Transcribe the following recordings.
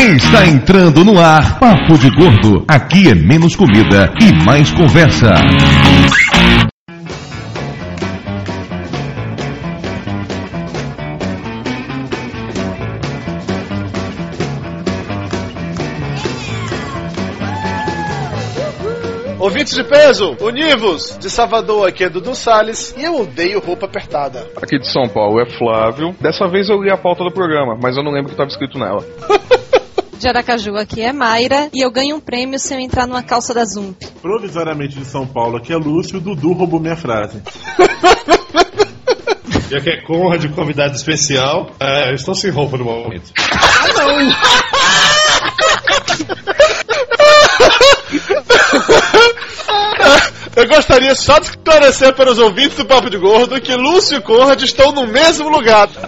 Está entrando no ar Papo de Gordo. Aqui é menos comida e mais conversa. Ouvintes de peso, univos! De Salvador aqui é Dudu Salles e eu odeio roupa apertada. Aqui de São Paulo é Flávio. Dessa vez eu li a pauta do programa, mas eu não lembro o que estava escrito nela. De Aracaju aqui é Mayra e eu ganho um prêmio se eu entrar numa calça da Zump. Provisoriamente de São Paulo aqui é Lúcio, Dudu roubou minha frase. Já que é Conrad, convidado especial, é, eu estou sem roupa no momento. Eu gostaria só de esclarecer para os ouvintes do Papo de Gordo que Lúcio e Conrad estão no mesmo lugar.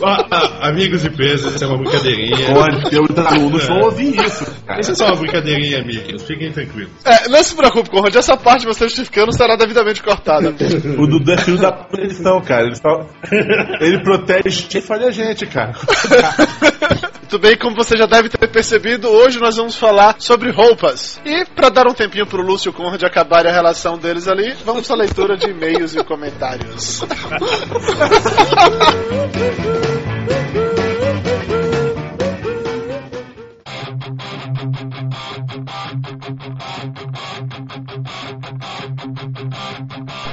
Ah, ah, amigos de peso, isso é uma brincadeirinha. Pode, eu os alunos vão ouvir isso. cara. Isso é só uma brincadeirinha, amigos. Fiquem tranquilos. É, não se preocupe, Conrad, essa parte você justificando será devidamente cortada. O Dudu é filho da edição, cara. Ele, só... ele protege quem falha a gente, cara. Muito bem, como você já deve ter percebido, hoje nós vamos falar sobre roupas. E para dar um tempinho pro Lúcio Conrad acabarem a relação deles ali, vamos à leitura de e-mails e comentários.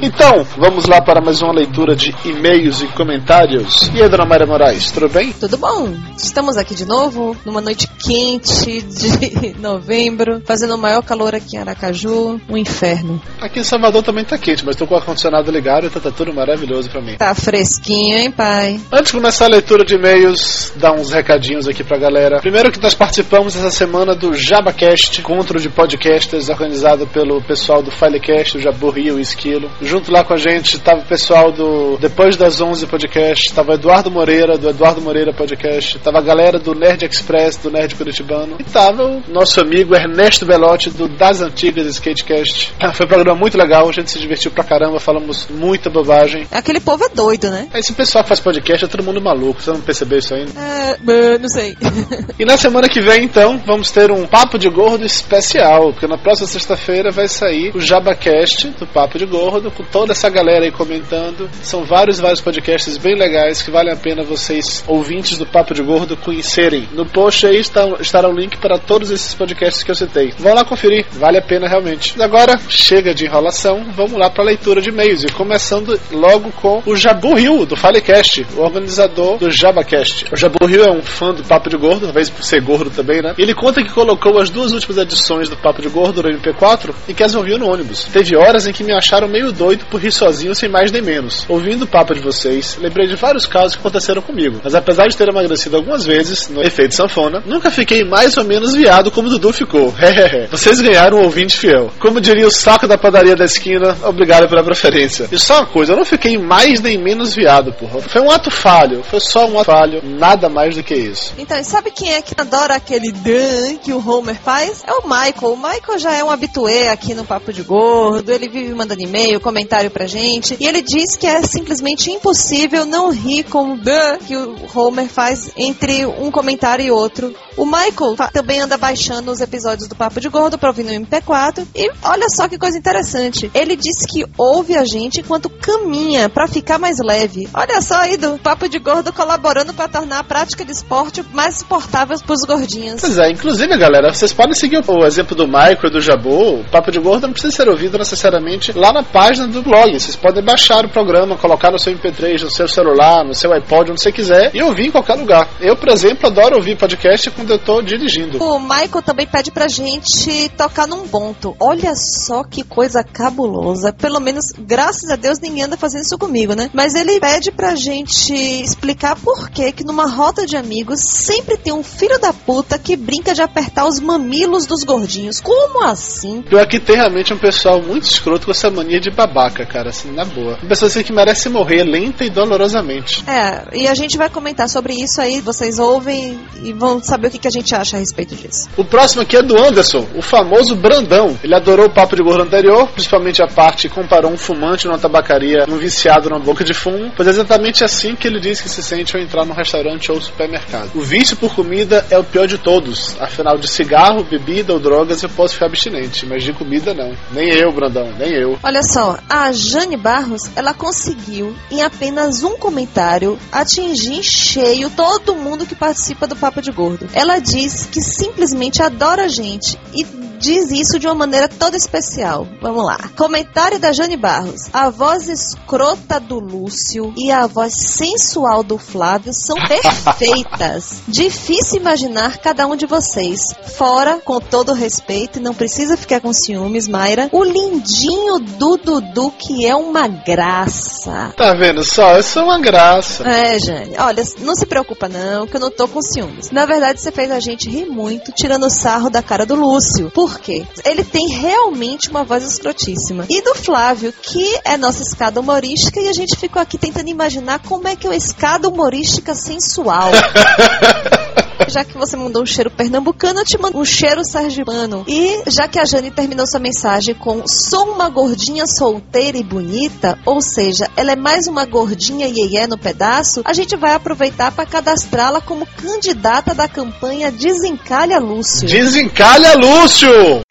Então, vamos lá para mais uma leitura de e-mails e comentários. E aí, dona Maria Moraes, tudo bem? Tudo bom? Estamos aqui de novo, numa noite quente de novembro, fazendo o maior calor aqui em Aracaju, um inferno. Aqui em Salvador também tá quente, mas tô com o ar-condicionado ligado, então tá tudo maravilhoso pra mim. Tá fresquinho, hein, pai? Antes de começar a leitura de e-mails, dar uns recadinhos aqui pra galera. Primeiro que nós participamos essa semana do JabaCast, encontro de podcasters organizado pelo pessoal do Filecast, o Jabu Rio e o Esquilo. Junto lá com a gente tava o pessoal do Depois das 11 Podcast, tava o Eduardo Moreira, do Eduardo Moreira Podcast, tava a galera do Nerd Express, do Nerd Curitibano, e tava o nosso amigo Ernesto Belotti, do Das Antigas Skatecast. Foi um programa muito legal, a gente se divertiu pra caramba, falamos muita bobagem. Aquele povo é doido, né? Esse pessoal que faz podcast é todo mundo maluco, você não percebeu isso ainda? É, não sei. E na semana que vem, então, vamos ter um Papo de Gordo especial, porque na próxima sexta-feira vai sair o JabaCast do Papo de Gordo, com toda essa galera aí comentando. São vários, vários podcasts bem legais que vale a pena vocês, ouvintes do Papo de Gordo, conhecerem. No post aí está, estará o link para todos esses podcasts que eu citei. Vão lá conferir, vale a pena realmente. Agora, chega de enrolação, vamos lá para a leitura de e-mails. E começando logo com o Jabu Rio, do Falecast, o organizador do JabaCast. O Jabu Rio é um fã do Papo de Gordo, talvez por ser gordo também, né? Ele conta que colocou as duas últimas edições do Papo de Gordo no MP4 e que as ouviu no ônibus. Teve horas em que me acharam meio doido por rir sozinho sem mais nem menos. Ouvindo o papo de vocês, lembrei de vários casos que aconteceram comigo. Mas apesar de ter emagrecido algumas vezes no efeito sanfona, nunca fiquei mais ou menos viado como o Dudu ficou. vocês ganharam um ouvinte fiel. Como diria o saco da padaria da esquina, obrigado pela preferência. E só uma coisa, eu não fiquei mais nem menos viado, porra. Foi um ato falho, foi só um ato falho, nada mais do que isso. Então, e sabe quem é que adora aquele dan que o Homer faz? É o Michael. O Michael já é um habitué aqui no Papo de Gordo, ele vive mandando e-mail, comentário pra gente, e ele diz que é simplesmente impossível não rir com o que o Homer faz entre um comentário e outro. O Michael também anda baixando os episódios do Papo de Gordo pra ouvir no MP4. E olha só que coisa interessante. Ele disse que ouve a gente enquanto caminha pra ficar mais leve. Olha só aí do Papo de Gordo colaborando pra tornar a prática de esporte mais suportável pros gordinhos. Pois é, inclusive, galera, vocês podem seguir o exemplo do Michael e do Jabu. O Papo de Gordo não precisa ser ouvido necessariamente lá na página do blog. Vocês podem baixar o programa, colocar no seu MP3, no seu celular, no seu iPod, onde você quiser, e ouvir em qualquer lugar. Eu, por exemplo, adoro ouvir podcast quando eu tô dirigindo. O Michael também pede pra gente tocar num ponto. Olha só que coisa cabulosa. Pelo menos, graças a Deus, ninguém anda fazendo isso comigo, né? Mas ele pede pra gente explicar por que que numa roda de amigos sempre tem um filho da puta que brinca de apertar os mamilos dos gordinhos. Como assim? Pior que tem realmente um pessoal muito escroto com essa mania de babaca. Babaca, cara, assim, na boa. Uma pessoa assim que merece morrer lenta e dolorosamente. É, e a gente vai comentar sobre isso aí, vocês ouvem e vão saber o que, que a gente acha a respeito disso. O próximo aqui é do Anderson, o famoso Brandão. Ele adorou o papo de gordo anterior, principalmente a parte que comparou um fumante numa tabacaria um viciado numa boca de fumo, pois é exatamente assim que ele diz que se sente ao entrar num restaurante ou supermercado. O vício por comida é o pior de todos, afinal de cigarro, bebida ou drogas eu posso ficar abstinente, mas de comida não. Nem eu, Brandão, nem eu. Olha só, a Jane Barros, ela conseguiu, em apenas um comentário, atingir em cheio todo mundo que participa do Papo de Gordo. Ela diz que simplesmente adora a gente e diz isso de uma maneira toda especial. Vamos lá. Comentário da Jane Barros. A voz escrota do Lúcio e a voz sensual do Flávio são perfeitas. Difícil imaginar cada um de vocês. Fora, com todo respeito, e não precisa ficar com ciúmes, Mayra, o lindinho do Dudu, que é uma graça. Tá vendo só? Eu sou uma graça. É, Jane. Olha, não se preocupa não, que eu não tô com ciúmes. Na verdade, você fez a gente rir muito tirando sarro da cara do Lúcio. Por quê? Ele tem realmente uma voz escrotíssima. E do Flávio, que é nossa escada humorística, e a gente ficou aqui tentando imaginar como é que é uma escada humorística sensual. Já que você mandou um cheiro pernambucano, eu te mando um cheiro sergipano. E já que a Jane terminou sua mensagem com sou uma gordinha solteira e bonita, ou seja, ela é mais uma gordinha iê no pedaço, a gente vai aproveitar para cadastrá-la como candidata da campanha Desencalha Lúcio. Desencalha, Lúcio!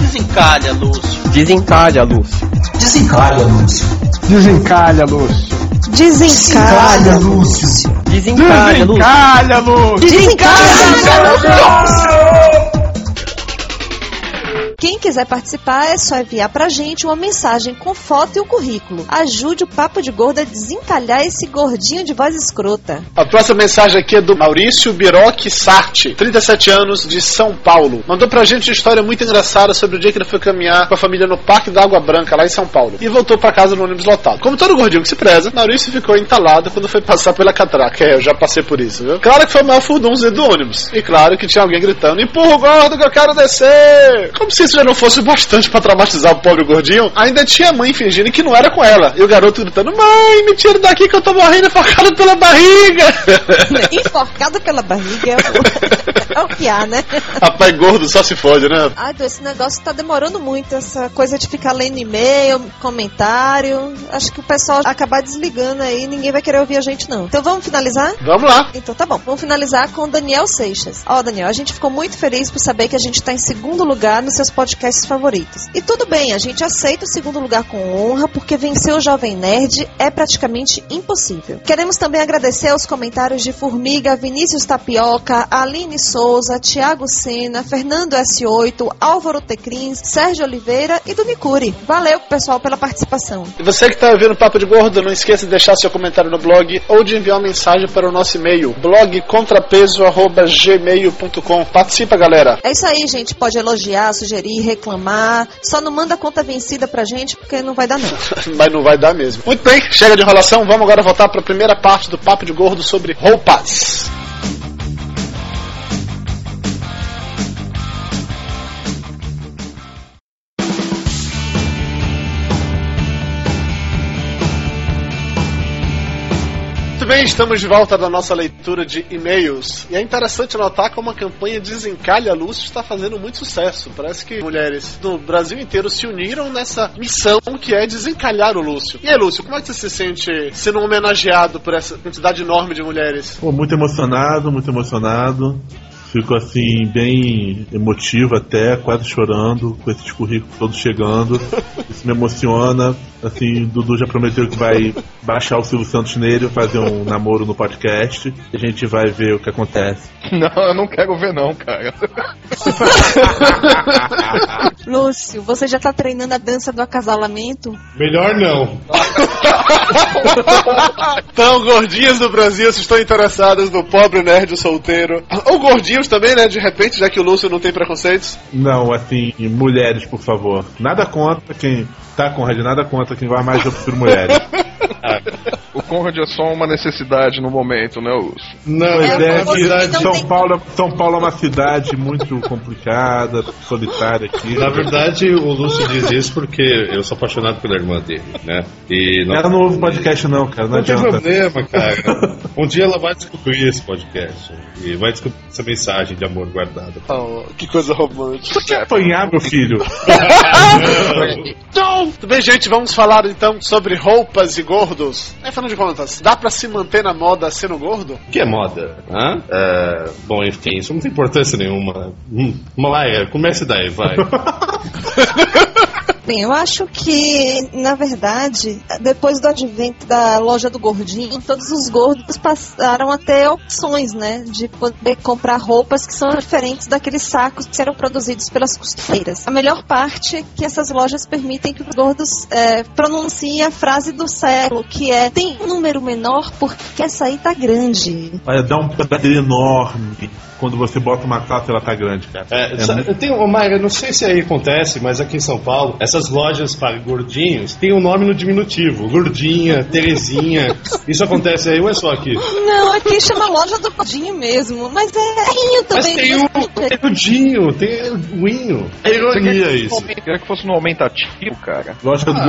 Desencalha, Lúcio. Desencalha, Lúcio. Desencalha, Lúcio. Desencalha, Lúcio. Desencalha, Lúcio. Desencalha, Lúcio. Desencalha, Lúcio. Desencalha! Quem quiser participar é só enviar pra gente uma mensagem com foto e o currículo. Ajude o Papo de Gordo a desencalhar esse gordinho de voz escrota. A próxima mensagem aqui é do Maurício Biroc Sarti, 37 anos, de São Paulo. Mandou pra gente uma história muito engraçada sobre o dia que ele foi caminhar com a família no Parque da Água Branca, lá em São Paulo. E voltou pra casa no ônibus lotado. Como todo gordinho que se preza, Maurício ficou entalado quando foi passar pela catraca. É, eu já passei por isso, viu? Claro que foi o maior furdunzinho do ônibus. E claro que tinha alguém gritando, empurra o gordo que eu quero descer! Como se isso já não fosse bastante pra traumatizar o pobre gordinho, ainda tinha a mãe fingindo que não era com ela. E o garoto gritando: Mãe, me tira daqui que eu tô morrendo enforcado pela barriga. Enforcado pela barriga é o, é que há, né? Rapaz, gordo só se fode, né? Ai, esse negócio tá demorando muito, essa coisa de ficar lendo e-mail, comentário. Acho que o pessoal acabar desligando aí, ninguém vai querer ouvir a gente, não. Então vamos finalizar? Vamos lá. Então tá bom, vamos finalizar com o Daniel Seixas. Ó, Daniel, a gente ficou muito feliz por saber que a gente tá em segundo lugar nos seus podcasts favoritos. E tudo bem, a gente aceita o segundo lugar com honra, porque vencer o Jovem Nerd é praticamente impossível. Queremos também agradecer aos comentários de Formiga, Vinícius Tapioca, Aline Souza, Thiago Sena, Fernando S8, Álvaro Tecrins, Sérgio Oliveira e do Nicuri. Valeu, pessoal, pela participação. E você que tá ouvindo o Papo de Gordo, não esqueça de deixar seu comentário no blog ou de enviar uma mensagem para o nosso e-mail, blogcontrapeso.gmail.com. Participa, galera. É isso aí, gente. Pode elogiar, sugerir, reclamar. Só não manda conta vencida pra gente, porque não vai dar não. Mas não vai dar mesmo. Muito bem, chega de enrolação, vamos agora voltar para a primeira parte do Papo de Gordo sobre roupas. Muito bem, estamos de volta da nossa leitura de e-mails. E é interessante notar como a campanha Desencalha Lúcio está fazendo muito sucesso. Parece que mulheres do Brasil inteiro se uniram nessa missão que é desencalhar o Lúcio. E aí, Lúcio, como é que você se sente sendo homenageado por essa quantidade enorme de mulheres? Pô, muito emocionado, muito emocionado. Fico assim, bem emotivo até, quase chorando, com esses currículos todos chegando. Isso me emociona. Assim, o Dudu já prometeu que vai baixar o Silvio Santos nele, fazer um namoro no podcast. E a gente vai ver o que acontece. Não, eu não quero ver não, cara. Lúcio, você já tá treinando a dança do acasalamento? Melhor não. Então, gordinhas do Brasil, se estão interessadas no pobre nerd solteiro. Ou gordinhos também, né? De repente, já que o Lúcio não tem preconceitos. Não, assim, mulheres, por favor. Nada contra quem. Tá, Conrad, nada contra quem vai mais, prefiro mulheres. O Conrad é só uma necessidade no momento, né, Lúcio? Não, É, é, que cidade- São, Paulo, São Paulo é uma cidade muito complicada, solitária aqui. Na verdade, o Lúcio diz isso porque eu sou apaixonado pela irmã dele, né? E não, Ela não ouve podcast não, cara, não, não tem problema, cara. Um dia ela vai descobrir esse podcast e vai descobrir essa mensagem de amor guardada. Oh, que coisa romântica. Você quer apanhar, meu filho? Tudo bem, gente, vamos falar então sobre roupas e gordos. Afinal de contas, dá pra se manter na moda sendo gordo? O que é moda? Hã? É, bom, enfim, isso não tem importância nenhuma. Hum, é, comece daí, vai. Bem, eu acho que, na verdade, depois do advento da loja do gordinho, todos os gordos passaram a ter opções, né? De poder comprar roupas que são diferentes daqueles sacos que eram produzidos pelas costureiras. A melhor parte é que essas lojas permitem que os gordos é, pronunciem a frase do século, que é tem um número menor porque essa aí tá grande. Olha, dá um prazer enorme quando você bota uma calça e ela tá grande, cara. É, É muito- eu tenho, ô, Mayra, não sei se aí acontece, mas aqui em São Paulo, essas lojas para gordinhos têm um nome no diminutivo. Gordinha, Terezinha. Isso acontece aí ou é só aqui? Não, aqui chama loja do gordinho mesmo, mas é rinho Mas também. tem o, tem o Dinho, tem o Inho. É ironia isso. Queria que fosse no aumentativo, cara. Loja do Ah,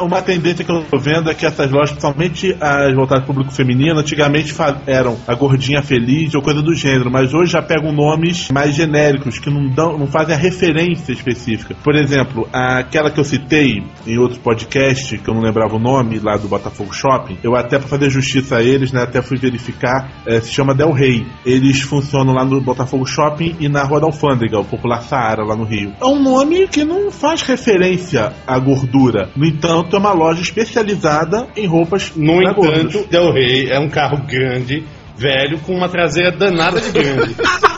Uma tendência que eu tô vendo é que essas lojas, principalmente as voltadas para o público feminino, antigamente eram a gordinha feliz ou coisa do gênero, mas hoje já pegam nomes mais genéricos, que não, dão, não fazem a referência específica. Por exemplo, aquela que eu citei em outro podcast, que eu não lembrava o nome, lá do Botafogo Shopping, eu até para fazer justiça a eles, né, até fui verificar, eh, se chama Del Rey. Eles funcionam lá no Botafogo Shopping e na Rua da Alfândega, o popular Saara, lá no Rio. É um nome que não faz referência à gordura. No entanto, é uma loja especializada em roupas No pra gordos. entanto, Del Rey é um carro grande, velho, com uma traseira danada de grande.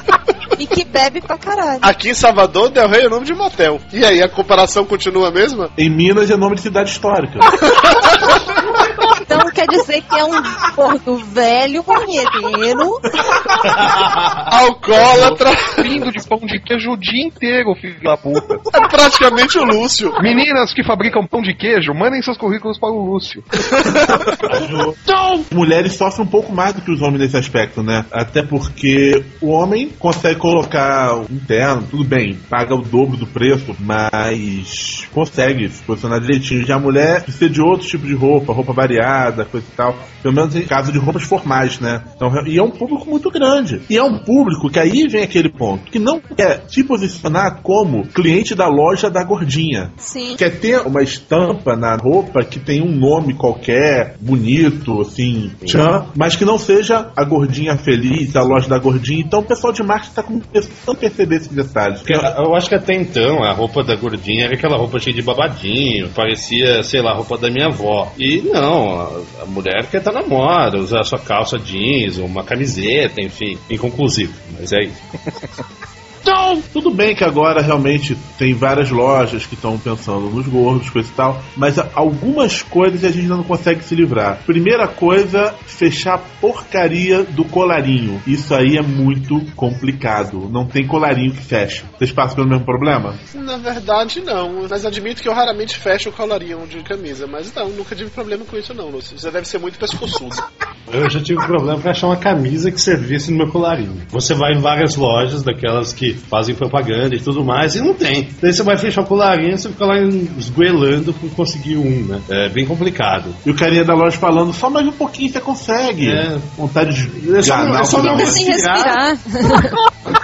E que bebe pra caralho. Aqui em Salvador, Del Rey é o nome de motel. E aí, a comparação continua a mesma? Em Minas é nome de cidade histórica. Então quer dizer que é um gordo velho, banheiro, Alcoólatra, Vindo de pão de queijo o dia inteiro, filho da puta. é praticamente o Lúcio. Meninas que fabricam pão de queijo, mandem seus currículos para o Lúcio. As mulheres sofrem um pouco mais do que os homens nesse aspecto, né? Até porque o homem consegue colocar um terno, tudo bem, paga o dobro do preço, mas consegue se posicionar direitinho. Já a mulher precisa de outro tipo de roupa, roupa variada, coisa e tal. Pelo menos em caso de roupas formais, né? Então, e é um público muito grande. E é um público que aí vem aquele ponto, que não quer se posicionar como cliente da loja da gordinha sim. quer ter uma estampa na roupa que tem um nome qualquer, bonito, assim, tchan, mas que não seja a gordinha feliz, a loja da gordinha. Então o pessoal de marketing está começando a perceber esses detalhes. Porque Eu acho que até então a roupa da gordinha era aquela roupa cheia de babadinho, parecia, sei lá, a roupa da minha avó. E não, a, mulher quer estar na moda, usar sua calça jeans, uma camiseta, enfim, inconclusivo. Mas é isso. Então, tudo bem que agora realmente tem várias lojas que estão pensando nos gordos, coisa e tal, mas algumas coisas a gente ainda não consegue se livrar. Primeira coisa, fechar a porcaria do colarinho. Isso aí é muito complicado. Não tem colarinho que fecha. Vocês passam pelo mesmo problema? Na verdade, não. Mas admito que eu raramente fecho o colarinho de camisa. Mas não, nunca tive problema com isso, não, Lúcio. Você deve ser muito pescoçudo. Eu já tive problema pra achar uma camisa que servisse no meu colarinho. Você vai em várias lojas, daquelas que fazem propaganda e tudo mais, e não tem. Daí você vai fechar o colarinho e você fica lá esgoelando por conseguir um, né? É bem complicado. E o carinha da loja falando, só mais um pouquinho você consegue. É. Vontade de É só- é só não. Sem respirar.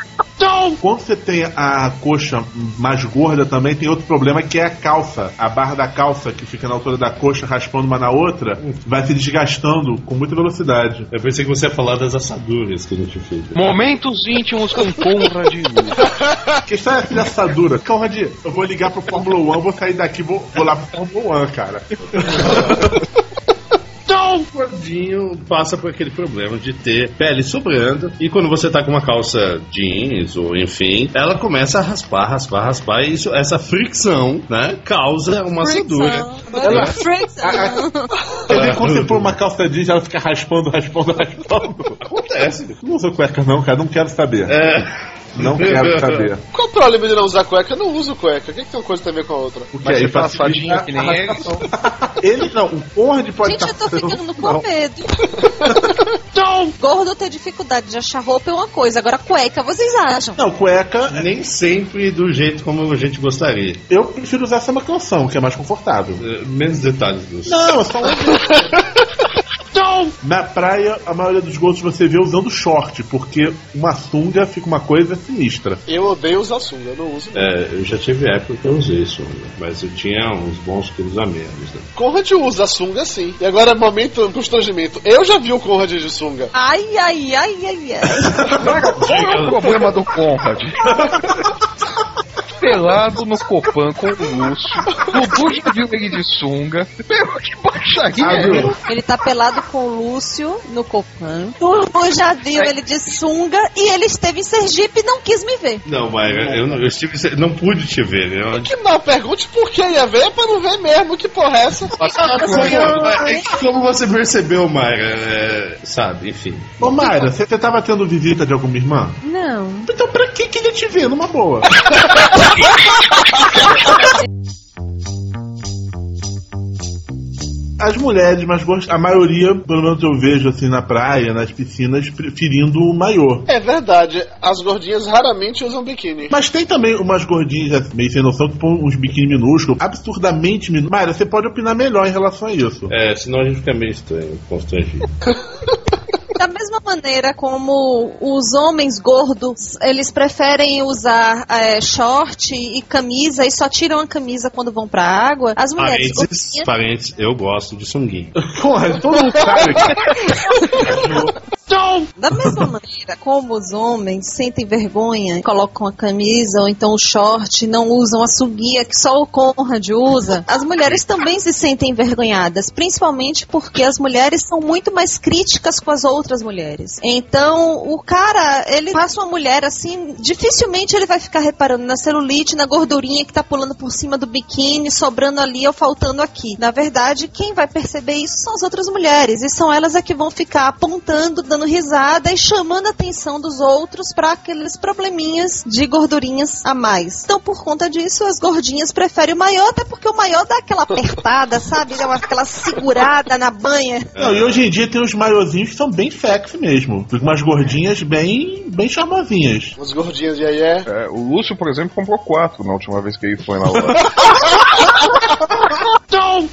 respirar. Quando você tem a coxa mais gorda também, tem outro problema que é a calça. A barra da calça, que fica na altura da coxa, raspando uma na outra, vai se desgastando com muita velocidade. Eu pensei que você ia falar das assaduras que a gente fez. Momentos íntimos com Conrad história é essa de assadura? Conrad, eu vou ligar pro Fórmula 1, vou sair daqui vou, vou lá pro Fórmula 1, cara. O gordinho passa por aquele problema de ter pele sobrando. E quando você tá com uma calça jeans, ou enfim, ela começa a raspar, raspar, raspar. E isso, essa fricção, né, causa uma assadura. Ela- Fricção. Você vê quando você põe uma calça jeans, ela fica raspando, raspando, raspando. Acontece. Não usa cueca não, cara, não quero saber. É. Não quero saber. Qual o problema de não usar cueca? Eu não uso cueca. O que, que tem uma coisa a ver com a outra? Porque Mas aí tá facilita assadinho que nem rascação. Ele não, o Conrad pode Gente, eu tô ficando Não. com medo. Gordo ter dificuldade de achar roupa é uma coisa, agora cueca, vocês acham? Não, cueca, Nem sempre do jeito como a gente gostaria. eu prefiro usar samba canção, que é mais confortável. Eh, Menos detalhes disso. Não, é só um... Na praia, a maioria dos gostos você vê usando short, porque uma sunga fica uma coisa sinistra. Eu odeio usar sunga, eu não uso. É, eu já tive época que eu usei sunga, mas eu tinha uns bons quilos a menos. Né? Conrad usa sunga sim. E agora é momento constrangimento. Eu já vi o Conrad de sunga. Ai, ai, ai, ai, ai. Qual é o problema do Conrad? Pelado no Copan com o Lúcio. Dudu já viu ele de sunga. Meu, que baixaria é essa? Ele tá pelado com o Lúcio no Copan. O já viu ele de sunga e ele esteve em Sergipe e não quis me ver. Não, Mayra, eu, não, eu estive, não pude te ver. né? Eu, Que não, pergunte por que ia ver pra não ver mesmo. Que porra é essa? É como você percebeu, Mayra, é, sabe, enfim. Ô Mayra, você, tava tendo visita de alguma irmã? Não. Então pra que que ele ia te ver numa boa? As mulheres mais gostam, a maioria, pelo menos eu vejo assim na praia, nas piscinas, preferindo o maiô. É verdade, as gordinhas raramente usam biquíni. Mas tem também umas gordinhas assim, meio sem noção que põem uns biquíni minúsculos, absurdamente minúsculos. Mayra, você pode opinar melhor em relação a isso. É, senão a gente fica meio estranho, constrangido. Da mesma maneira como os homens gordos, eles preferem usar é, short e camisa e só tiram a camisa quando vão pra água, as mulheres Parênteses, gordinhas parênteses, eu gosto de sunguinho. Porra, todo mundo sabe. Da mesma maneira como os homens sentem vergonha, colocam a camisa ou então o short, não usam a suguia que só o Conrad usa, as mulheres também se sentem envergonhadas, principalmente porque as mulheres são muito mais críticas com as outras mulheres. Então, o cara, ele passa uma mulher assim, dificilmente ele vai ficar reparando na celulite, na gordurinha que tá pulando por cima do biquíni, sobrando ali ou faltando aqui. Na verdade, quem vai perceber isso são as outras mulheres, e são elas é que vão ficar apontando, dando risada e chamando a atenção dos outros para aqueles probleminhas de gordurinhas a mais. Então, por conta disso, as gordinhas preferem o maior, até porque o maior dá aquela apertada, sabe? Dá uma- aquela segurada na banha. Não, e hoje em dia tem uns maiozinhos que são bem sexy mesmo. Fica umas gordinhas bem, bem charmosinhas. As gordinhas de aí é. É, o Lúcio, por exemplo, comprou quatro na última vez que ele foi na loja.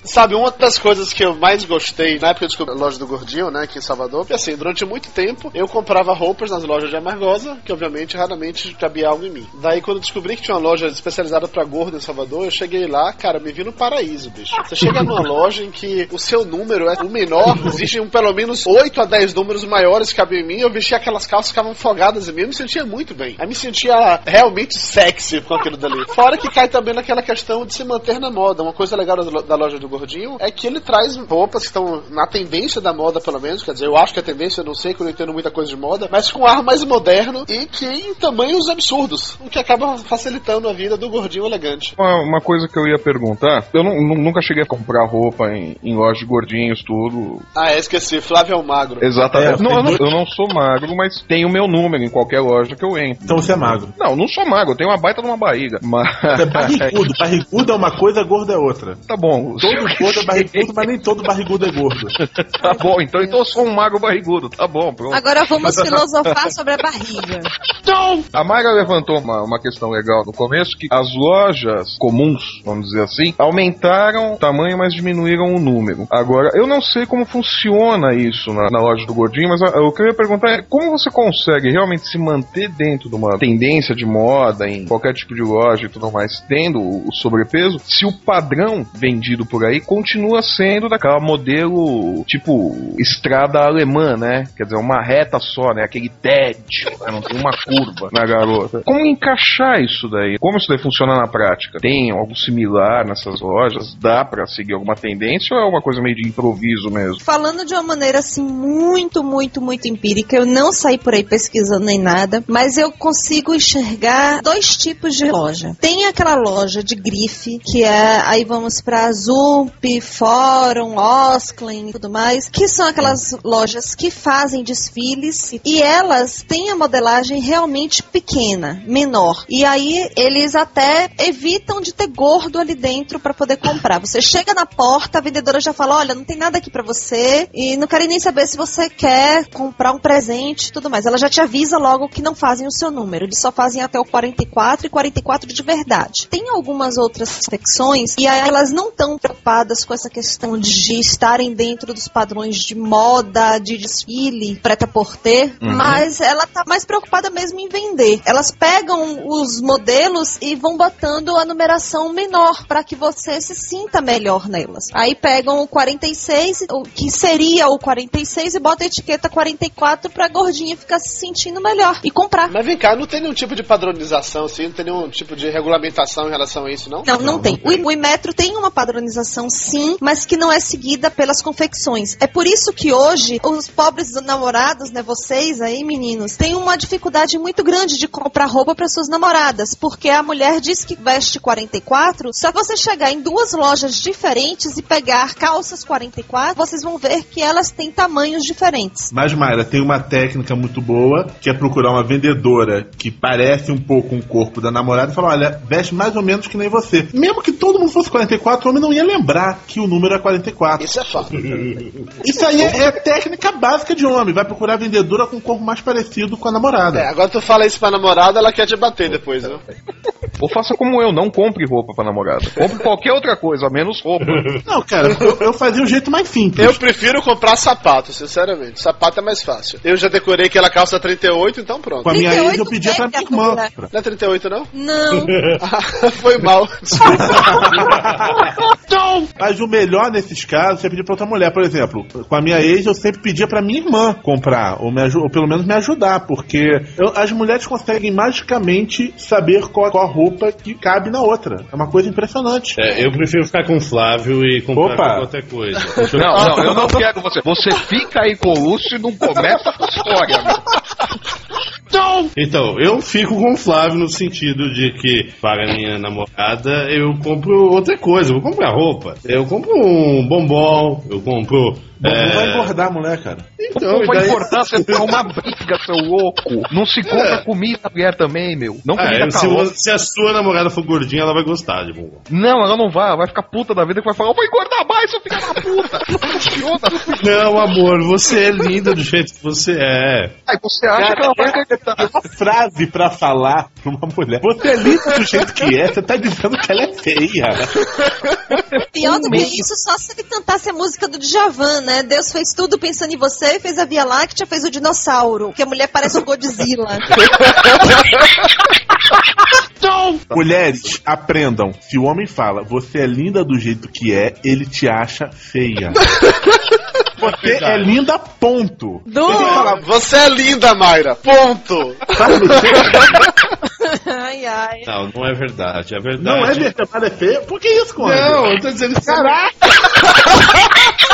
Sabe, uma das coisas que eu mais gostei na época que eu descobri a loja do Gordinho, né, aqui em Salvador, porque assim, durante muito tempo eu comprava roupas nas lojas de Amargosa, que obviamente raramente cabia algo em mim. Daí quando eu descobri que tinha uma loja especializada pra gordo em Salvador, eu cheguei lá, cara, me vi no paraíso, bicho. Você chega numa loja em que o seu número é o menor, existem pelo menos 8 a 10 números maiores que cabem em mim, eu vestia aquelas calças que ficavam folgadas em mim, eu me sentia muito bem. Aí me sentia realmente sexy com aquilo dali. Fora que cai também naquela questão de se manter na moda. Uma coisa legal da loja do Gordinho é que ele traz roupas que estão na tendência da moda, pelo menos. Quer dizer, eu acho que é tendência, eu não sei, que eu não entendo muita coisa de moda, mas com ar mais moderno e que em tamanhos absurdos. O que acaba facilitando a vida do Gordinho elegante. Uma, uma coisa que eu ia perguntar, eu nu- nunca cheguei a comprar roupa em, em loja de gordinhos, tudo. Ah, é, esqueci. Flávio é um magro. Exatamente. É, não, eu, não, tem eu não sou magro, mas tenho o meu número em qualquer loja que eu entro. Então você é magro. Não, não sou magro, eu tenho uma baita de uma barriga. Mas. É barrigudo. Barrigudo é uma coisa, gordo é outra. Tá bom. Todo gordo é barrigudo, mas nem todo barrigudo é gordo. Tá bom, então, então eu sou um magro barrigudo. Tá bom, pronto. Agora vamos filosofar sobre a barriga. A Mayra levantou uma, uma questão legal no começo, que as lojas comuns, vamos dizer assim, aumentaram o tamanho, mas diminuíram o número. Agora, eu não sei como funciona isso na, na loja do Gordinho, mas a- o que eu ia perguntar é como você consegue realmente se manter dentro de uma tendência de moda, em qualquer tipo de loja e tudo mais, tendo o, o sobrepeso, se o padrão vendido por aí continua sendo daquela modelo, tipo, estrada alemã, né? Quer dizer, uma reta só, né? Aquele TED, né? não tem uma curva na garota. Como encaixar isso daí? Como isso daí funciona na prática? Tem algo similar nessas lojas? Dá pra seguir alguma tendência ou é uma coisa meio de improviso mesmo? Falando de uma maneira assim muito, muito, muito empírica, eu não saí por aí pesquisando nem nada, mas eu consigo enxergar dois tipos de loja. Tem aquela loja de grife, que é aí vamos pra Azul, Trump, Fórum, Osklin e tudo mais, que são aquelas lojas que fazem desfiles e elas têm a modelagem realmente pequena, menor. E aí eles até evitam de ter gordo ali dentro para poder comprar. Você chega na porta, a vendedora já fala: "Olha, não tem nada aqui para você e não querem nem saber se você quer comprar um presente e tudo mais". Ela já te avisa logo que não fazem o seu número, eles só fazem até o 44 e 44 de verdade. Tem algumas outras secções e aí elas não estão preocupadas com essa questão de estarem dentro dos padrões de moda, de desfile, preta porter, Uhum. mas ela tá mais preocupada mesmo em vender. Elas pegam os modelos e vão botando a numeração menor para que você se sinta melhor nelas. Aí pegam o 46, o que seria o 46 e bota a etiqueta 44 pra gordinha ficar se sentindo melhor e comprar. Mas vem cá, não tem nenhum tipo de padronização, assim, não tem nenhum tipo de regulamentação em relação a isso, não? Não, não tem. O, o Imetro tem uma padronização, sim, mas que não é seguida pelas confecções. É por isso que hoje os pobres namorados, né, vocês aí, meninos, têm uma dificuldade muito grande de comprar roupa para suas namoradas, porque a mulher diz que veste 44, só você chegar em duas lojas diferentes e pegar calças 44, vocês vão ver que elas têm tamanhos diferentes. Mas, Mayra, tem uma técnica muito boa, que é procurar uma vendedora que parece um pouco um corpo da namorada e falar, olha, veste mais ou menos que nem você. Mesmo que todo mundo fosse 44, o homem não ia lembrar que o número é 44. Isso é fato. Isso aí é, é técnica básica de homem. Vai procurar a vendedora com um corpo mais parecido com a namorada. É, agora tu fala isso pra namorada, ela quer te bater depois, né? Ou faça como eu, não compre roupa pra namorada. Compre qualquer outra coisa, menos roupa. Não, cara, eu, eu fazia o jeito mais simples. Eu prefiro comprar sapato, sinceramente. Sapato é mais fácil. Eu já decorei aquela calça 38, então pronto. Com a minha 38 ex, eu pedia pra minha irmã. Não é 38, não? Não. Ah, Foi mal. Mas o melhor nesses casos é pedir pra outra mulher. Por exemplo, com a minha ex, eu sempre pedia pra minha irmã comprar, ou, me ou pelo menos me ajudar, porque eu- as mulheres conseguem magicamente saber qual, qual roupa que cabe na outra. É uma coisa impressionante. É, eu prefiro ficar com o Flávio e comprar Opa. qualquer coisa. Não, não, eu não quero você. Você fica aí com o Lúcio e não começa a história, meu. Então, eu fico com o Flávio no sentido de que, para minha namorada, eu compro outra coisa. Eu vou comprar roupa. Eu compro um bombom, eu compro. Não é, vai engordar mulher, cara. Então, Não e vai daí- importar você ter uma briga, seu louco. Não se compra comida pra mulher também, meu. Não Ah, comida é, se, você- se a sua namorada for gordinha, ela vai gostar de bombom. Não, ela não vai. Ela vai ficar puta da vida que vai falar, eu vou engordar mais, seu filho da puta. Não funciona. Não, amor, você é linda do jeito que você é. Aí você acha que ela vai acreditar. Uma frase pra falar pra uma mulher. Você é linda do jeito que é, você tá dizendo que ela é feia. Pior do que isso, só se ele cantasse a música do Djavan, né? Deus fez tudo pensando em você, fez a Via Láctea, fez o dinossauro, que a mulher parece o Godzilla. Mulheres, aprendam. Se o homem fala, você é linda do jeito que é, ele te acha feia. Você é linda, ponto. Du! Ele fala, Você é linda, Mayra. Ponto. ai, ai. Não, não é verdade. É verdade. não é verdade, é feia? Por que isso, Conde? Não, eu tô dizendo que Caraca!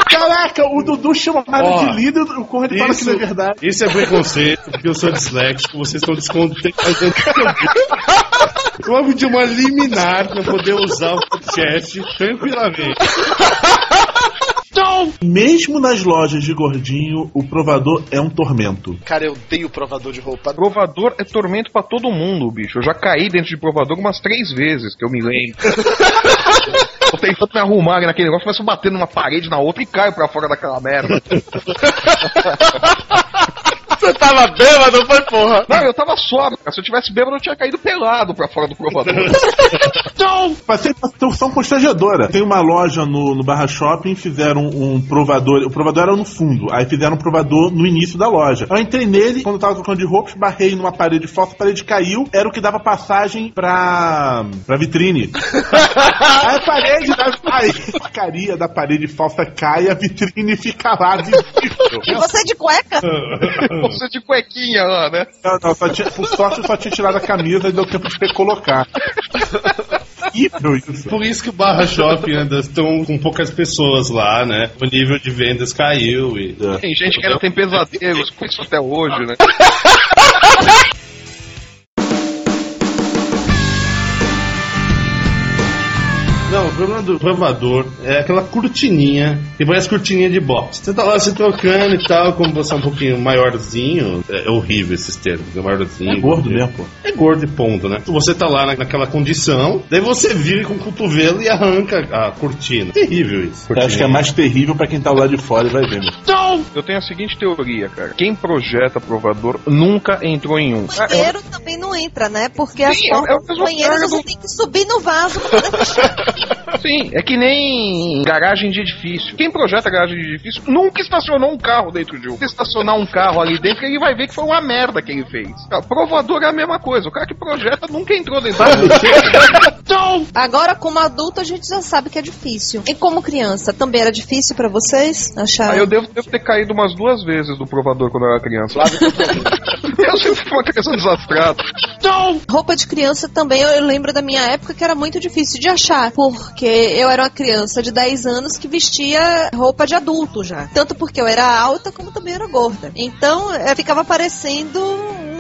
Caraca, o Dudu chama a Mayra Ó, de linda e o Conde fala que não é verdade. Isso é preconceito, porque eu sou disléxico, vocês estão descontentando. Eu vou pedir uma liminar pra poder usar o podcast tranquilamente. Mesmo nas lojas de gordinho, o provador é um tormento. Cara, eu odeio provador de roupa. Provador é tormento pra todo mundo, bicho. Eu já caí dentro de provador umas três vezes, que eu me lembro. Tô tentando me arrumar naquele negócio, começo a bater numa parede na outra e caio pra fora daquela merda. Você tava bêbado, foi porra? Não, eu tava sóbrio, cara. Se eu tivesse bêbado, eu tinha caído pelado pra fora do provador. Passei uma situação constrangedora. Tem uma loja no, no Barra Shopping, fizeram um provador. O provador era no fundo, aí fizeram um provador no início da loja. Eu entrei nele, quando eu tava trocando de roupas, barrei numa parede falsa, a parede caiu, era o que dava passagem pra, pra vitrine. aí a parede da, porcaria da parede falsa cai, a vitrine fica lá E visível. você de cueca? De cuequinha lá, né? Não, não, só tinha, por sorte eu só tinha tirado a camisa e deu tempo de recolocar. Isso. Por isso que o Barra Shopping anda tão com poucas pessoas lá, né? O nível de vendas caiu e. Tem gente que ainda tem pesadelos com isso até hoje, né? Problema do provador é aquela cortininha, que parece cortininha de box. Você tá lá se trocando e tal, como você é um pouquinho maiorzinho, é horrível esses termos, é maiorzinho. É gordo mesmo, pô. É gordo e ponto, né? Você tá lá na- naquela condição, daí você vira com o cotovelo e arranca a cortina. Terrível isso. Eu acho que é mais terrível pra quem tá lá de fora e vai ver, meu. Eu tenho a seguinte teoria, cara. Quem projeta provador nunca entrou em um. O banheiro também não entra, né? Porque as Sim, é o- portas é do banheiro você tem que subir no vaso. Sim, é que nem garagem de edifício. Quem projeta garagem de edifício nunca estacionou um carro dentro de um. Se estacionar um carro ali dentro, ele vai ver que foi uma merda que ele fez. Cara, provador é a mesma coisa. O cara que projeta nunca entrou dentro de um. Agora, como adulto, a gente já sabe que é difícil. E como criança, também era difícil pra vocês achar? Ah, eu devo, devo ter caído umas duas vezes do provador quando eu era criança. Eu sempre fui uma criança desastrada. Roupa de criança também, eu lembro da minha época que era muito difícil de achar, porque eu era uma criança de 10 anos que vestia roupa de adulto já. Tanto porque eu era alta, como também era gorda. Então, eu ficava parecendo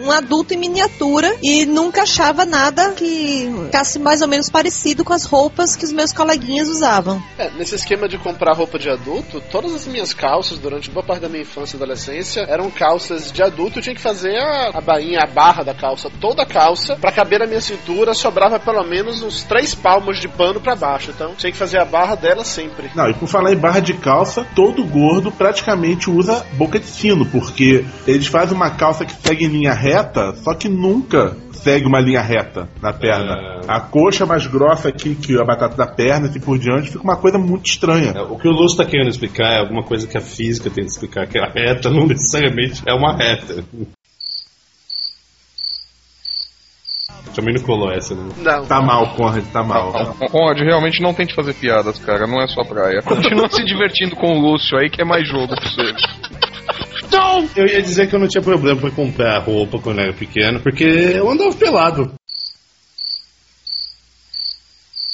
um adulto em miniatura e nunca achava nada que ficasse mais ou menos parecido com as roupas que os meus coleguinhas usavam. É, nesse esquema de comprar roupa de adulto, todas as minhas calças durante boa parte da minha infância e adolescência eram calças de adulto. Eu tinha que fazer a, a bainha, a barra da calça, toda a calça, pra caber na minha cintura, sobrava pelo menos uns três palmos de pano pra baixo. Então tinha que fazer a barra dela sempre. Não, e por falar em barra de calça, todo gordo praticamente usa boca de sino, porque eles fazem uma calça que segue em linha reta, só que nunca segue uma linha reta na perna. É. A coxa mais grossa aqui que a batata da perna, assim por diante, fica uma coisa muito estranha. É, O que o Lúcio tá querendo explicar é alguma coisa que a física tem que explicar, que a reta não necessariamente é uma reta. Também não colou essa, né? Não. Tá mal, Conrad, tá mal. Conrad, realmente não tente fazer piadas, cara. Não é sua praia. Continua se divertindo com o Lúcio aí, que é mais jogo pra você. Eu ia dizer que eu não tinha problema pra comprar roupa quando eu era pequeno, porque eu andava pelado.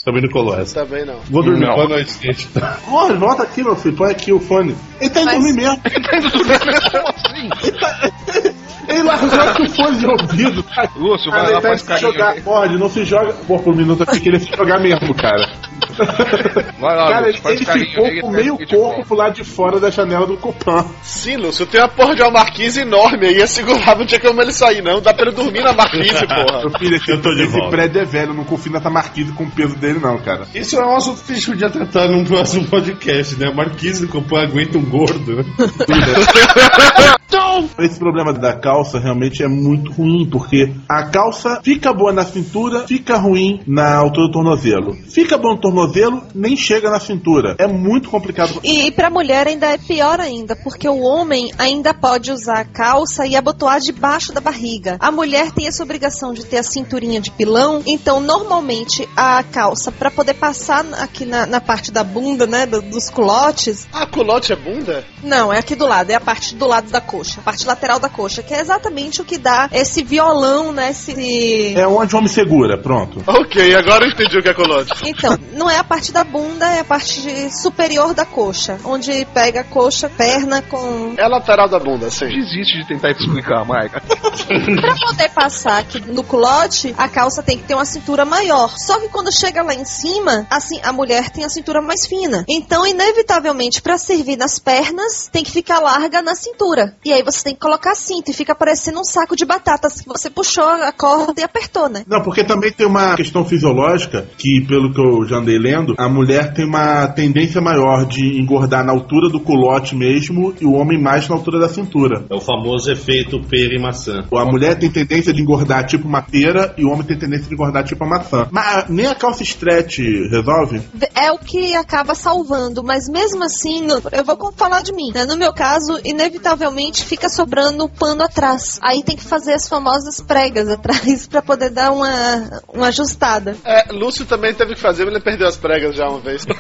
Também não colou essa. Também não. Vou dormir, Não. boa noite, gente. Conrad, volta aqui, meu filho, põe aqui o fone. Ele tá indo Mas- dormir mesmo. Como assim? Ele largou aqui o fone de ouvido. Lúcio, Cara, vai ele lá, tá faz se carinho. jogar, Conrad, não se joga. Pô, por um minuto aqui que ele se jogar mesmo, cara. Vai lá, Cara, Lúcio, ele, ficou com meio corpo pro lado de fora da janela do Copan. Sim, Lúcio, tem uma porra de uma marquise enorme aí, ia segurar, não tinha como ele sair, não. Dá pra ele dormir na marquise, porra. Meu filho, esse, Eu tô de esse volta. prédio é velho, eu não confio nessa marquise com o peso dele, não, cara. Isso é um assunto que a gente podia tratar num próximo podcast, né? A Marquise do Copan aguenta um gordo, né? Esse problema da calça realmente é muito ruim, porque a calça fica boa na cintura, fica ruim na altura do tornozelo. Fica bom no tornozelo, nem chega na cintura. É muito complicado. E, e pra mulher ainda é pior ainda, porque o homem ainda pode usar a calça e abotoar debaixo da barriga. A mulher tem essa obrigação de ter a cinturinha de pilão, então normalmente a calça, pra poder passar aqui na, na parte da bunda, né, do- dos culotes, Ah, culote é bunda? não, é aqui do lado, é a parte do lado da coxa, a parte lateral da coxa, que é exatamente o que dá esse violão, né, esse... É onde o homem segura, pronto. Ok, agora eu entendi o que é culote. Então, não é a parte da bunda, é a parte superior da coxa, onde pega a coxa, perna com É a lateral da bunda, sim. Desiste de tentar te explicar, Maica. Pra poder passar aqui no culote, a calça tem que ter uma cintura maior. Só que quando chega lá em cima, assim, a mulher tem a cintura mais fina. Então, inevitavelmente, pra servir nas pernas, tem que ficar larga na cintura. E aí você tem que colocar cinto e fica parecendo um saco de batatas que você puxou a corda e apertou, né? Não, porque também tem uma questão fisiológica que, pelo que eu já andei lendo, a mulher tem uma tendência maior de engordar na altura do culote mesmo e o homem mais na altura da cintura. É o famoso efeito pera e maçã. A mulher tem tendência de engordar tipo uma pera e o homem tem tendência de engordar tipo uma maçã. Mas nem a calça stretch resolve? É o que acaba salvando, mas mesmo assim, eu vou falar de mim. né? No meu caso, inevitavelmente fica sobrando pano atrás. Aí tem que fazer as famosas pregas atrás pra poder dar uma, uma ajustada. É, Lúcio também teve que fazer, mas ele perdeu as pregas já uma vez.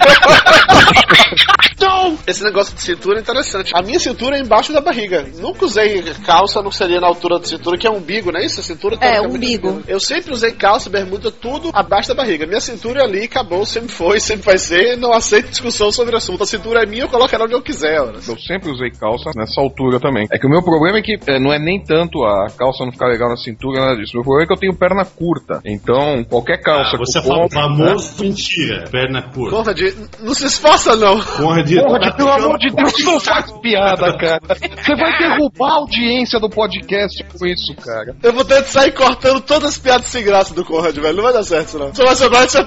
Esse negócio de cintura é interessante. A minha cintura é embaixo da barriga. Nunca usei calça, não seria na altura da cintura, que é umbigo, não é isso? A cintura É, teoricamente, umbigo. Eu sempre usei calça, bermuda, tudo abaixo da barriga. Minha cintura é ali, acabou, sempre foi, sempre vai ser. Não aceito discussão sobre o assunto. A cintura é minha, eu coloco ela onde eu quiser. Ora. Eu sempre usei calça nessa altura também. É que o meu problema é que é, não é nem tanto a calça não ficar legal na cintura, nada disso. O meu problema é que eu tenho perna curta. Então, qualquer calça Ah, você é famoso mentira, perna curta. Conrad, não se esforça não. Conrad, Porra, pelo amor de Deus, não faz piada, cara. Você vai derrubar a audiência do podcast com isso, cara. Eu vou ter que sair cortando todas as piadas sem graça do Conrad, velho. Não vai dar certo, não. Só vai sobrar de se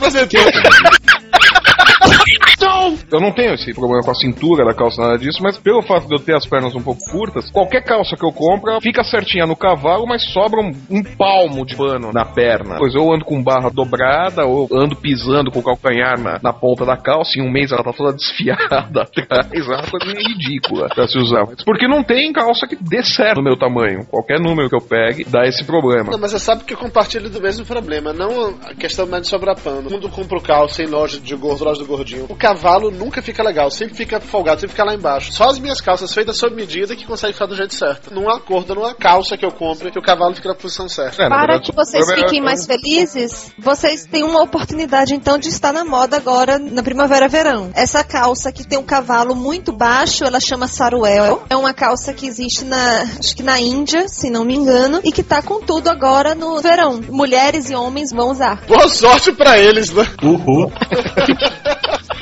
Eu não tenho esse problema com a cintura da calça, nada disso, mas pelo fato de eu ter as pernas um pouco curtas, qualquer calça que eu compro fica certinha no cavalo, mas sobra um, um palmo de pano na perna. Pois eu ando com barra dobrada, ou ando pisando com o calcanhar na, na ponta da calça, em um mês ela tá toda desfiada atrás. É uma coisa meio ridícula pra se usar. Porque não tem calça que dê certo no meu tamanho. Qualquer número que eu pegue dá esse problema. Não, mas você sabe que eu compartilho do mesmo problema. Não a questão mais de sobrar pano. Quando compro calça em loja de gordo, loja do gordinho, o cavalo nunca fica legal. Sempre fica folgado, sempre fica lá embaixo. Só as minhas calças feitas sob medida que conseguem ficar do jeito certo. Não há acordo, não há calça que eu compre que o cavalo fica na posição certa. É, na Para verdade, que vocês fiquem mais felizes, vocês têm uma oportunidade então de estar na moda agora na primavera-verão. Essa calça que tem um cavalo muito baixo, ela chama saruel. É uma calça que existe na, acho que na Índia, se não me engano, e que tá com tudo agora no verão. Mulheres e homens vão usar. Boa sorte pra eles, né? Uhul.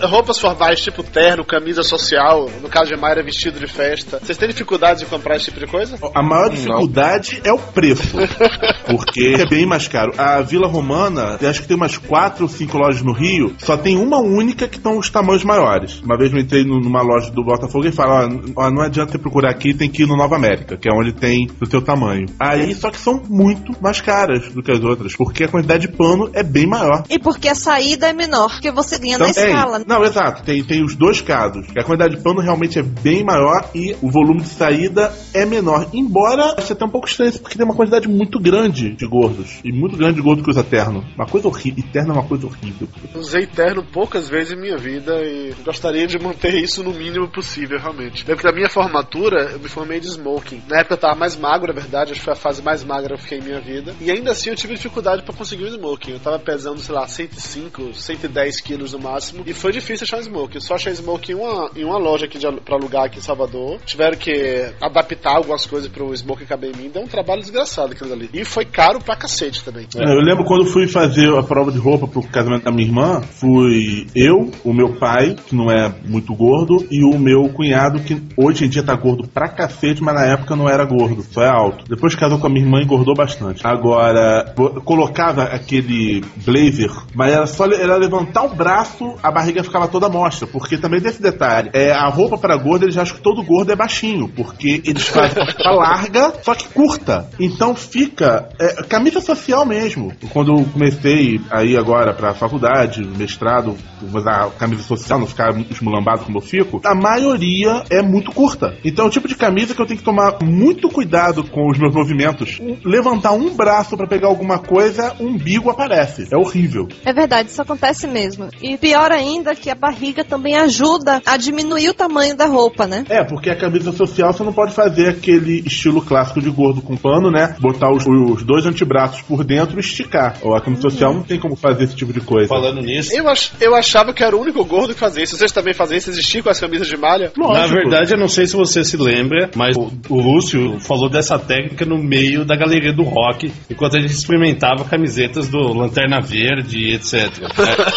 Roupas formais, tipo terno, camisa social, no caso de Mayra, vestido de festa. Vocês têm dificuldade de comprar esse tipo de coisa? A maior dificuldade é o preço. Porque é bem mais caro. A Vila Romana, eu acho que tem umas quatro ou cinco lojas no Rio, só tem uma única que estão os tamanhos maiores. Uma vez eu entrei nu- numa loja do Botafogo e falaram: ó, não adianta você procurar aqui, tem que ir no Nova América, que é onde tem o seu tamanho. Aí, só que são muito mais caras do que as outras, porque a quantidade de pano é bem maior. E porque a saída é menor, porque você ganha na Também. Escala. né? Não, exato. Tem, tem os dois casos. A quantidade de pano realmente é bem maior e o volume de saída é menor. Embora seja até um pouco estranho, porque tem uma quantidade muito grande de gordos. E muito grande de gordo que usa terno. Uma coisa horrível. E terno é uma coisa horrível. Usei terno poucas vezes em minha vida e gostaria de manter isso no mínimo possível, realmente. Lembro que na minha formatura eu me formei de smoking. Na época eu tava mais magro, na verdade, acho que foi a fase mais magra que eu fiquei em minha vida. E ainda assim eu tive dificuldade pra conseguir um smoking. Eu tava pesando, sei lá, 105, 110 quilos no máximo. E foi difícil achar um smoking. Eu só achei smoking em uma, em uma loja aqui de, pra alugar aqui em Salvador. Tiveram que adaptar algumas coisas pro smoking caber em mim. Deu um trabalho desgraçado aquilo ali. E foi caro pra cacete também. Eu lembro quando fui fazer a prova de roupa pro casamento da minha irmã, fui eu, o meu pai, que não é muito gordo, e o meu cunhado, que hoje em dia tá gordo pra cacete, mas na época não era gordo, só é alto. Depois casou com a minha irmã, engordou bastante. Agora, colocava aquele blazer, mas era só era levantar o braço, a barriga ficava toda mostra, porque também desse detalhe, é, a roupa para gordo, eles acham que todo gordo é baixinho, porque eles fazem ficar larga, só que curta. Então fica é, camisa social mesmo. Quando eu comecei aí agora pra faculdade, mestrado, usar camisa social, não ficar esmulambado como eu fico, a maioria é muito curta. Então é o tipo de camisa que eu tenho que tomar muito cuidado com os meus movimentos. Levantar um braço pra pegar alguma coisa, um umbigo aparece. É horrível. É verdade, isso acontece mesmo. E pior ainda que a barriga também ajuda a diminuir o tamanho da roupa, né? É, porque a camisa social você não pode fazer aquele estilo clássico de gordo com pano, né? Botar os, os dois antebraços por dentro e esticar. Ou a camisa social não tem como fazer esse tipo de coisa. Falando nisso, Eu, ach, eu achava que era o único gordo que fazia isso. Vocês também fazem isso? Existir com as camisas de malha? na Lógico. verdade, eu não sei se você se lembra, mas o, o Lúcio falou dessa técnica no meio da galeria do rock, enquanto a gente experimentava camisetas do Lanterna Verde e etc.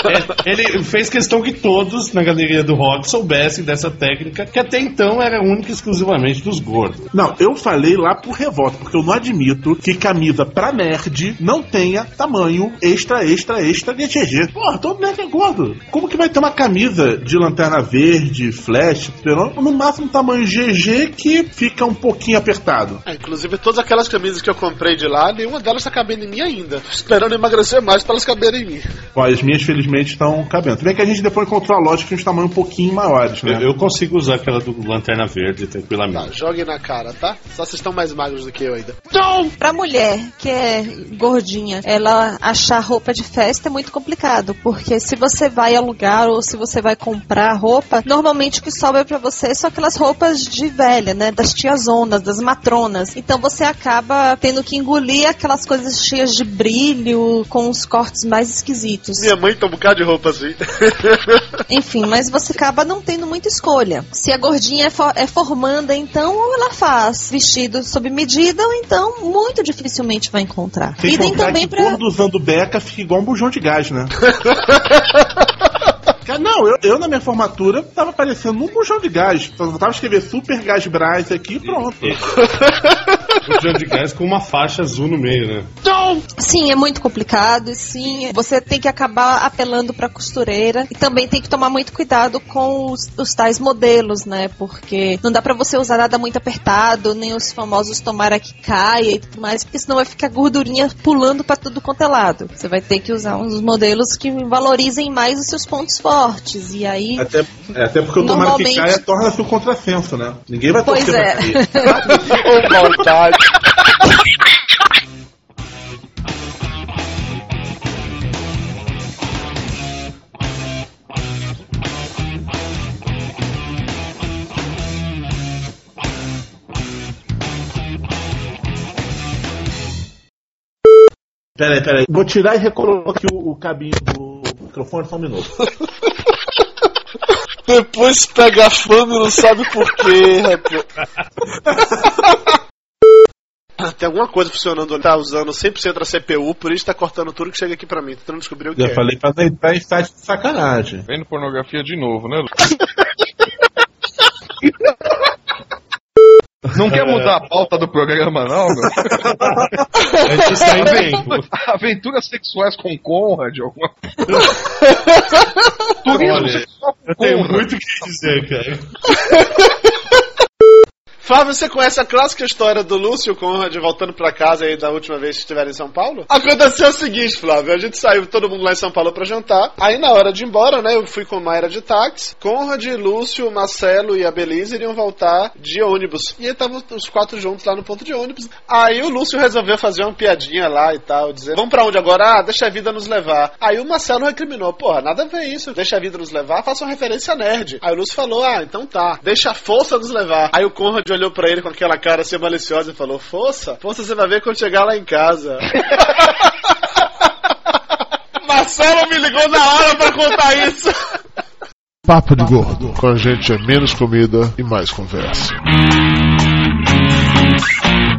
É, é, ele fez questão que todos na galeria do rock soubessem dessa técnica, que até então era única e exclusivamente dos gordos. Não, eu falei lá por revolta, porque eu não admito que camisa pra nerd não tenha tamanho extra, extra, extra de GG. Porra, todo nerd é gordo. Como que vai ter uma camisa de lanterna verde, flash, no máximo tamanho GG que fica um pouquinho apertado? É, inclusive, todas aquelas camisas que eu comprei de lá, nenhuma delas tá cabendo em mim ainda. Esperando emagrecer mais pra elas caberem em mim. Ó, as minhas felizmente estão cabendo. Bem que a gente depois encontrou a loja que uns tamanhos um pouquinho maiores, né? Eu, eu consigo usar aquela do Lanterna Verde Tá, tranquilamente. jogue na cara, tá? Só vocês estão mais magros do que eu ainda. Pra mulher que é gordinha, ela achar roupa de festa é muito complicado, porque se você vai alugar ou se você vai comprar roupa, normalmente o que sobra pra você são aquelas roupas de velha, né? Das tiazonas, das matronas. Então você acaba tendo que engolir aquelas coisas cheias de brilho, com os cortes mais esquisitos. Minha mãe tem um bocado de roupa assim. Enfim, mas você acaba não tendo muita escolha. Se a gordinha é, for- é formanda, então ela faz vestido sob medida, ou então muito dificilmente vai encontrar. Sem e tem também pra. gordo usando beca fica igual um bujão de gás, né? Não, eu, eu na minha formatura tava parecendo um bujão de gás. Só tava escrever super gás Brás aqui e pronto. O John de Gás com uma faixa azul no meio, né? Sim, é muito complicado, e sim, você tem que acabar apelando pra costureira e também tem que tomar muito cuidado com os, os tais modelos, né? Porque não dá pra você usar nada muito apertado, nem os famosos tomara que caia e tudo mais, porque senão vai ficar gordurinha pulando pra tudo quanto é lado. Você vai ter que usar uns modelos que valorizem mais os seus pontos fortes, e aí Até, é, até porque o tomara que caia torna-se um contrassenso, né? Ninguém vai Pois torcer é. pra cair. Peraí, peraí. Vou tirar e recolocar aqui o, o cabinho do microfone só um minuto. Depois pega a fama e não sabe por quê, rapaz. Tem alguma coisa funcionando, tá usando 100% da CPU, por isso tá cortando tudo que chega aqui pra mim, tentando descobrir o que Já é. falei pra entrar em site de sacanagem. Vendo pornografia de novo, né? Lu? Não quer mudar a pauta do programa, não, meu? A gente sai bem. Aventuras sexuais com Conrad, alguma Turismo Olha, sexual com Eu tenho Conrad. muito o que dizer, cara. Flávio, você conhece a clássica história do Lúcio Conrad voltando pra casa aí da última vez que estiveram em São Paulo? Aconteceu o seguinte, Flávio, a gente saiu todo mundo lá em São Paulo pra jantar. Aí na hora de ir embora, né, eu fui com Mayra de táxi. Conrad, Lúcio, Marcelo e a Belize iriam voltar de ônibus. E aí estavam os quatro juntos lá no ponto de ônibus. Aí o Lúcio resolveu fazer uma piadinha lá e tal, dizer, vamos pra onde agora? Ah, deixa a vida nos levar. Aí o Marcelo recriminou, porra, nada a ver isso, deixa a vida nos levar, faça uma referência nerd. Aí o Lúcio falou, ah, então tá, deixa a força nos levar. Aí o Conrad olhou para ele com aquela cara assim maliciosa e falou: Força, força você vai ver quando chegar lá em casa. Marcelo me ligou na hora para contar isso. Papo de gordo. Com a gente é menos comida e mais conversa.